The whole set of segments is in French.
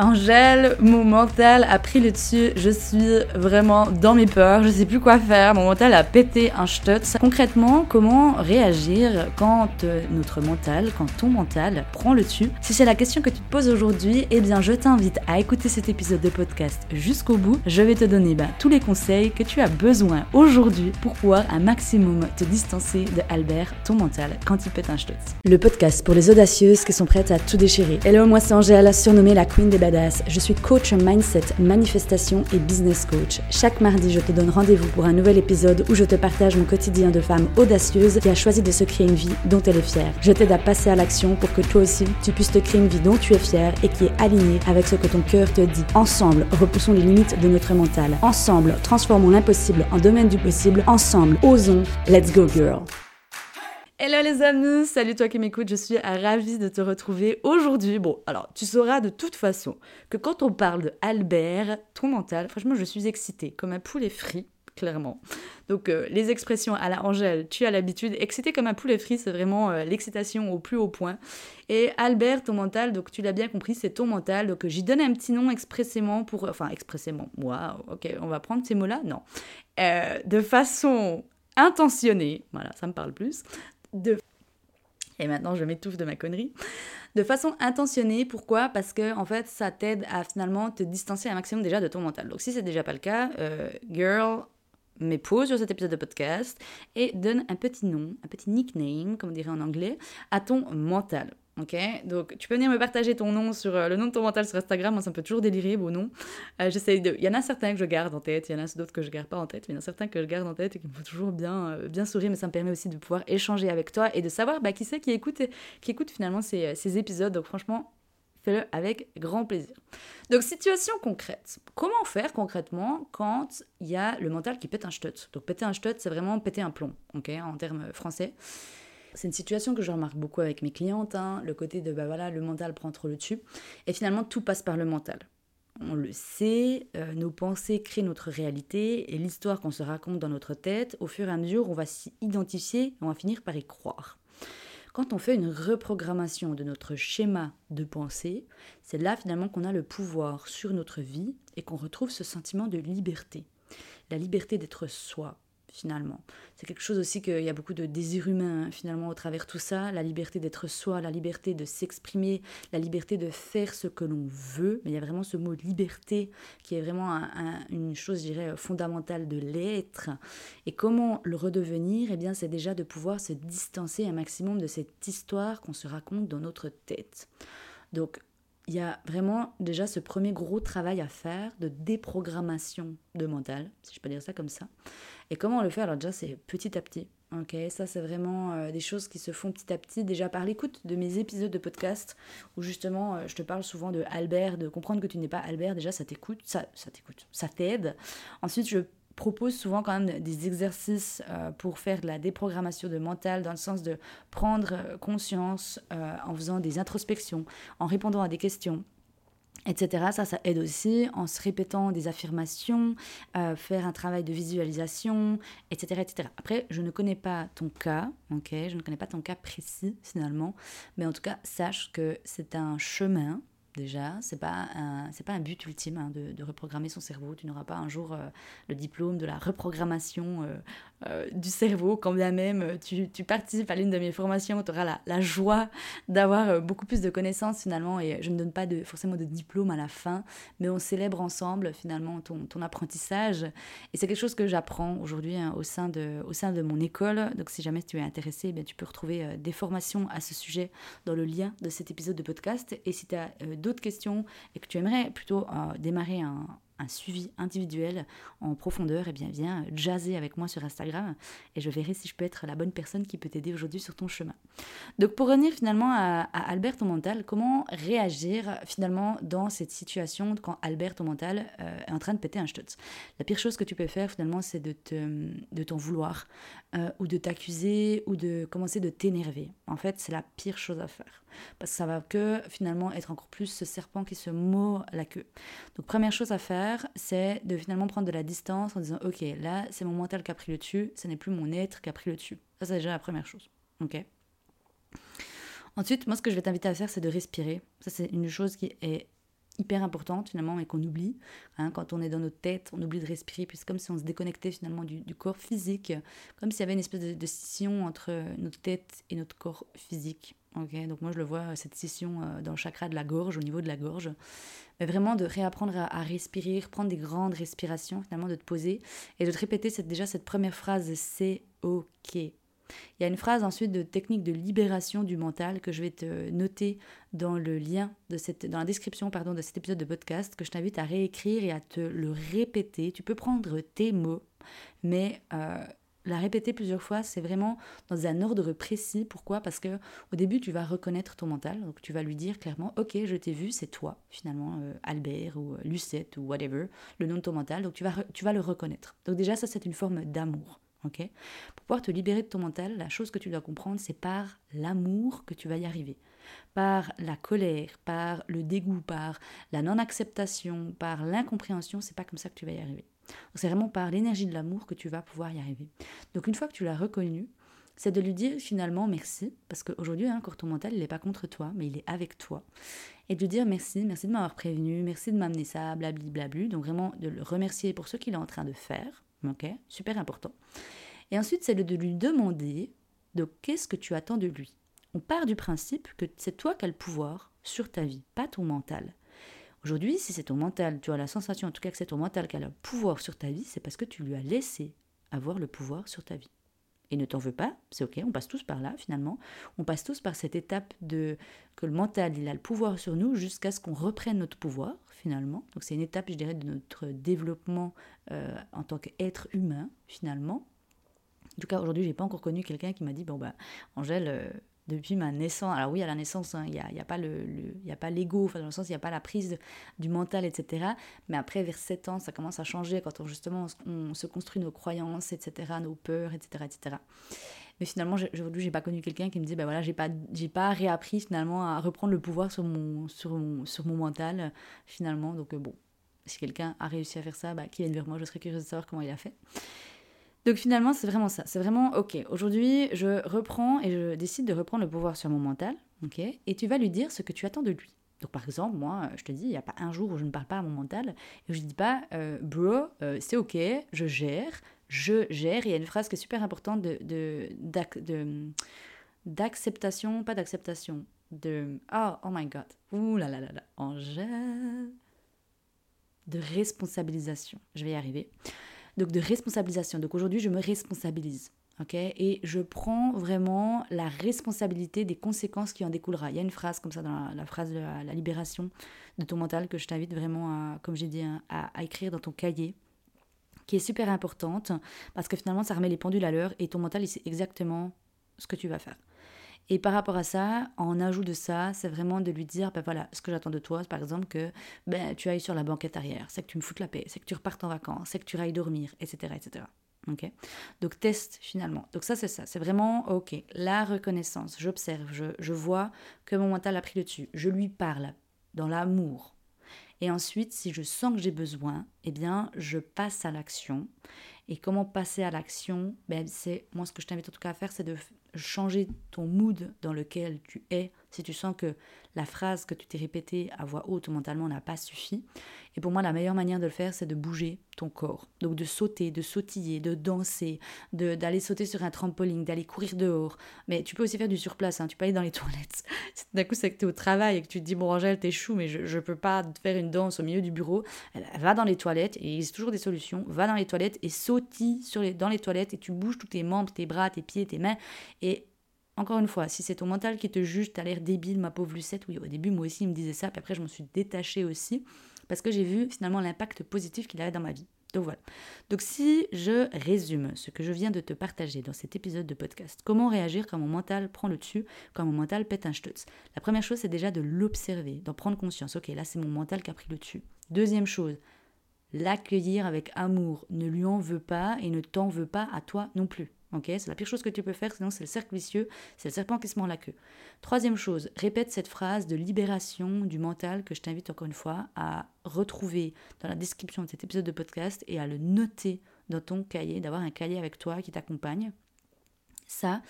Angèle, mon mental a pris le dessus, je suis vraiment dans mes peurs, je sais plus quoi faire, mon mental a pété un stutz. Concrètement, comment réagir quand euh, notre mental, quand ton mental prend le dessus? Si c'est la question que tu te poses aujourd'hui, eh bien je t'invite à écouter cet épisode de podcast jusqu'au bout. Je vais te donner bah, tous les conseils que tu as besoin aujourd'hui pour pouvoir un maximum te distancer de Albert, ton mental, quand il pète un stutz. Le podcast pour les audacieuses qui sont prêtes à tout déchirer. Hello, moi c'est Angèle, surnommée la Queen des Je suis coach mindset, manifestation et business coach. Chaque mardi, je te donne rendez-vous pour un nouvel épisode où je te partage mon quotidien de femme audacieuse qui a choisi de se créer une vie dont elle est fière. Je t'aide à passer à l'action pour que toi aussi, tu puisses te créer une vie dont tu es fière et qui est alignée avec ce que ton cœur te dit. Ensemble, repoussons les limites de notre mental. Ensemble, transformons l'impossible en domaine du possible. Ensemble, osons. Let's go girl. Hello les amis, salut toi qui m'écoutes, je suis ravie de te retrouver aujourd'hui. Bon, alors tu sauras de toute façon que quand on parle de Albert, ton mental, franchement je suis excitée, comme un poulet frit, clairement. Donc euh, les expressions à la Angèle, tu as l'habitude, excité comme un poulet frit, c'est vraiment euh, l'excitation au plus haut point. Et Albert, ton mental, donc tu l'as bien compris, c'est ton mental, donc j'y donne un petit nom expressément pour... Enfin expressément, waouh, ok, on va prendre ces mots-là? Non. Euh, de façon intentionnée, voilà, ça me parle plus, Et maintenant, je m'étouffe de ma connerie. De façon intentionnée, pourquoi? Parce que en fait, ça t'aide à finalement te distancer un maximum déjà de ton mental. Donc si c'est déjà pas le cas, euh, girl, mets pause sur cet épisode de podcast et donne un petit nom, un petit nickname, comme on dirait en anglais, à ton mental. Donc tu peux venir me partager ton nom sur euh, le nom de ton mental sur Instagram, moi ça me peut toujours délirer vos noms. Euh, j'essaye de, il y en a certains que je garde en tête, il y en a d'autres que je garde pas en tête, mais il y en a certains que je garde en tête et qui me font toujours bien, euh, sourire, mais ça me permet aussi de pouvoir échanger avec toi et de savoir bah, qui c'est qui écoute, qui écoute finalement ces, ces épisodes. Donc franchement, fais-le avec grand plaisir. Donc, situation concrète. Comment faire concrètement quand il y a le mental qui pète un stut Donc, péter un stut, c'est vraiment péter un plomb, en termes français. C'est une situation que je remarque beaucoup avec mes clientes, hein, le côté de bah voilà, le mental prend trop le dessus. Et finalement, tout passe par le mental. On le sait, euh, nos pensées créent notre réalité et l'histoire qu'on se raconte dans notre tête, au fur et à mesure, on va s'y identifier et on va finir par y croire. Quand on fait une reprogrammation de notre schéma de pensée, c'est là finalement qu'on a le pouvoir sur notre vie et qu'on retrouve ce sentiment de liberté. La liberté d'être soi, finalement. C'est quelque chose aussi qu'il y a beaucoup de désir humain hein, finalement au travers tout ça, la liberté d'être soi, la liberté de s'exprimer, la liberté de faire ce que l'on veut, mais il y a vraiment ce mot liberté qui est vraiment une chose, je dirais, fondamentale de l'être. Et comment le redevenir? Eh bien, c'est déjà de pouvoir se distancer un maximum de cette histoire qu'on se raconte dans notre tête. Donc, il y a vraiment déjà ce premier gros travail à faire de déprogrammation de mental, si je peux dire ça comme ça. Et comment on le fait? Alors déjà, c'est petit à petit. Ok, ça c'est vraiment euh, des choses qui se font petit à petit déjà par l'écoute de mes épisodes de podcast où justement euh, je te parle souvent de Albert, de comprendre que tu n'es pas Albert. Déjà, ça t'écoute, ça, ça t'écoute, ça t'aide. Ensuite, je propose souvent quand même des exercices euh, pour faire de la déprogrammation de mental dans le sens de prendre conscience en faisant des introspections, en répondant à des questions etc. Ça, ça aide aussi en se répétant des affirmations, euh, faire un travail de visualisation, etc., etc. Après, je ne connais pas ton cas, ok Je ne connais pas ton cas précis finalement, mais en tout cas, sache que c'est un chemin déjà. C'est pas pas un but ultime hein, de, reprogrammer son cerveau. Tu n'auras pas un jour euh, le diplôme de la reprogrammation euh, euh, du cerveau, quand bien même tu, tu participes à l'une de mes formations, tu auras la, la joie d'avoir beaucoup plus de connaissances finalement. Et je ne donne pas de, forcément de diplôme à la fin, mais on célèbre ensemble finalement ton, ton apprentissage. Et c'est quelque chose que j'apprends aujourd'hui hein, au, sein de, au sein de mon école. Donc si jamais tu es intéressé, eh bien, tu peux retrouver des formations à ce sujet dans le lien de cet épisode de podcast. Et si tu as d'autres questions et que tu aimerais plutôt euh, démarrer un, un suivi individuel en profondeur, et eh bien viens jazzer avec moi sur Instagram et je verrai si je peux être la bonne personne qui peut t'aider aujourd'hui sur ton chemin. Donc pour revenir finalement à, Albert ton mental, comment réagir finalement dans cette situation quand Albert ton mental euh, est en train de péter un stutz La pire chose que tu peux faire finalement c'est de, te, de t'en vouloir euh, ou de t'accuser ou de commencer de t'énerver. En fait c'est la pire chose à faire parce que ça va que finalement être encore plus ce serpent qui se mord la queue. Donc première chose à faire, c'est de finalement prendre de la distance en disant ok, là c'est mon mental qui a pris le dessus, ce n'est plus mon être qui a pris le dessus. Ça c'est déjà la première chose. Ok. Ensuite, moi ce que je vais t'inviter à faire, c'est de respirer. Ça c'est une chose qui est hyper importante finalement et qu'on oublie. Hein, quand on est dans notre tête, on oublie de respirer, puis c'est comme si on se déconnectait finalement du, corps physique, comme s'il y avait une espèce de, scission entre notre tête et notre corps physique. Ok, donc moi je le vois, cette scission euh, dans le chakra de la gorge, au niveau de la gorge. Mais vraiment de réapprendre à, respirer, prendre des grandes respirations, finalement de te poser et de te répéter cette, déjà cette première phrase, c'est ok. Il y a une phrase ensuite de technique de libération du mental que je vais te noter dans le lien de cette, dans la description pardon, de cet épisode de podcast que je t'invite à réécrire et à te le répéter. Tu peux prendre tes mots, mais euh, la répéter plusieurs fois, c'est vraiment dans un ordre précis. Pourquoi? Parce que au début, tu vas reconnaître ton mental, donc tu vas lui dire clairement, ok, je t'ai vu, c'est toi finalement, euh, Albert ou euh, Lucette ou whatever, le nom de ton mental. Donc tu vas, tu vas le reconnaître. Donc déjà, ça c'est une forme d'amour. ok? Pour pouvoir te libérer de ton mental, la chose que tu dois comprendre, c'est par l'amour que tu vas y arriver, par la colère, par le dégoût, par la non-acceptation, par l'incompréhension. C'est pas comme ça que tu vas y arriver. C'est vraiment par l'énergie de l'amour que tu vas pouvoir y arriver. Donc une fois que tu l'as reconnu, c'est de lui dire finalement merci, parce qu'aujourd'hui, hein, ton mental, il n'est pas contre toi, mais il est avec toi. Et de lui dire merci, merci de m'avoir prévenu, merci de m'amener ça, blablabla. Donc vraiment de le remercier pour ce qu'il est en train de faire. Ok Super important. Et ensuite, c'est de lui demander de qu'est-ce que tu attends de lui? On part du principe que c'est toi qui as le pouvoir sur ta vie, pas ton mental. Aujourd'hui, si c'est ton mental, tu as la sensation en tout cas que c'est ton mental qui a le pouvoir sur ta vie, c'est parce que tu lui as laissé avoir le pouvoir sur ta vie. Et ne t'en veux pas, c'est ok, on passe tous par là finalement. On passe tous par cette étape de que le mental il a le pouvoir sur nous jusqu'à ce qu'on reprenne notre pouvoir finalement. Donc c'est une étape, je dirais, de notre développement euh, en tant qu'être humain finalement. En tout cas, aujourd'hui, j'ai pas encore connu quelqu'un qui m'a dit bon bah Angèle, euh, depuis ma naissance. Alors oui, à la naissance, hein, il n'y a, y a, pas le, pas l'ego, enfin, dans le sens, il n'y a pas la prise du mental, etc. Mais après, vers 7 ans, ça commence à changer quand on, justement on, se construit nos croyances, etc., nos peurs, etc., etc. Mais finalement, aujourd'hui, j'ai pas connu quelqu'un qui me dit, ben voilà, j'ai pas, pas réappris finalement à reprendre le pouvoir sur mon, sur mon, sur mon mental, finalement. Donc euh, bon, si quelqu'un a réussi à faire ça, bah, qu'il vienne vers moi, je serais curieuse de savoir comment il a fait. Donc finalement, c'est vraiment ça. C'est vraiment, ok, aujourd'hui, je reprends et je décide de reprendre le pouvoir sur mon mental, ok Et tu vas lui dire ce que tu attends de lui. Donc par exemple, moi, je te dis, il n'y a pas un jour où je ne parle pas à mon mental et je ne dis pas, euh, bro, euh, c'est ok, je gère, je gère. il y a une phrase qui est super importante de, d'acceptation, pas d'acceptation, de, oh, oh my god, ouh là là là là, Angèle, de responsabilisation. Je vais y arriver donc de responsabilisation. Donc aujourd'hui, je me responsabilise. et je prends vraiment la responsabilité des conséquences qui en découlera. Il y a une phrase comme ça dans la, phrase de la, libération de ton mental que je t'invite vraiment à, comme j'ai dit, hein, à, écrire dans ton cahier qui est super importante parce que finalement ça remet les pendules à l'heure et ton mental il sait exactement ce que tu vas faire. Et par rapport à ça, en ajout de ça, c'est vraiment de lui dire, ben voilà, ce que j'attends de toi, par exemple, que ben, tu ailles sur la banquette arrière, c'est que tu me foutes la paix, c'est que tu repartes en vacances, c'est que tu ailles dormir, etc. etc. Ok? Donc test finalement. Donc ça c'est ça, c'est vraiment ok. La reconnaissance, j'observe, je, je vois que mon mental a pris le dessus, je lui parle dans l'amour. Et ensuite, si je sens que j'ai besoin, eh bien, je passe à l'action. Et comment passer à l'action ben, c'est Moi, ce que je t'invite en tout cas à faire, c'est de changer ton mood dans lequel tu es, si tu sens que la phrase que tu t'es répétée à voix haute mentalement n'a pas suffi. Et pour moi, la meilleure manière de le faire, c'est de bouger ton corps. Donc de sauter, de sautiller, de danser, d'aller sauter sur un trampoline, d'aller courir dehors. Mais tu peux aussi faire du surplace, hein. tu peux aller dans les toilettes. D'un coup, c'est que tu es au travail et que tu te dis, bon Angèle, t'es chou, mais je ne peux pas faire une danse au milieu du bureau. Va dans les toilettes, et il existe toujours des solutions. Va dans les toilettes et sautille sur les, dans les toilettes et tu bouges tous tes membres, tes bras, tes pieds, tes mains. Et encore une fois, si c'est ton mental qui te juge, t'as l'air débile, ma pauvre Lucette, oui, au début, moi aussi, il me disait ça, puis après, je m'en suis détachée aussi, parce que j'ai vu finalement l'impact positif qu'il avait dans ma vie. Donc voilà. Donc si je résume ce que je viens de te partager dans cet épisode de podcast, comment réagir quand mon mental prend le dessus, quand mon mental pète un stutz? La première chose, c'est déjà de l'observer, d'en prendre conscience. Ok, là, c'est mon mental qui a pris le dessus. Deuxième chose, l'accueillir avec amour. Ne lui en veux pas et ne t'en veux pas à toi non plus. Ok, c'est la pire chose que tu peux faire, sinon c'est le cercle vicieux, c'est le serpent qui se mord la queue. Troisième chose, répète cette phrase de libération du mental que je t'invite encore une fois à retrouver dans la description de cet épisode de podcast et à le noter dans ton cahier, d'avoir un cahier avec toi qui t'accompagne. Ça.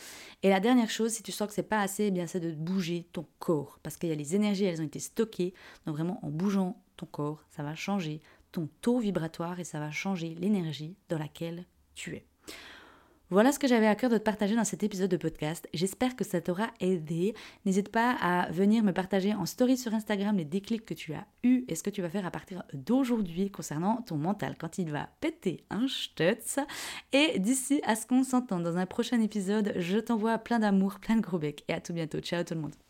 Et la dernière chose, si tu sens que c'est pas assez, eh bien c'est de bouger ton corps. Parce qu'il y a les énergies, elles ont été stockées. Donc vraiment, en bougeant ton corps, ça va changer ton taux vibratoire et ça va changer l'énergie dans laquelle tu es. Voilà ce que j'avais à cœur de te partager dans cet épisode de podcast. J'espère que ça t'aura aidé. N'hésite pas à venir me partager en story sur Instagram les déclics que tu as eus et ce que tu vas faire à partir d'aujourd'hui concernant ton mental quand il va péter un stutz. Et d'ici à ce qu'on s'entende dans un prochain épisode, je t'envoie plein d'amour, plein de gros becs et à tout bientôt. Ciao tout le monde.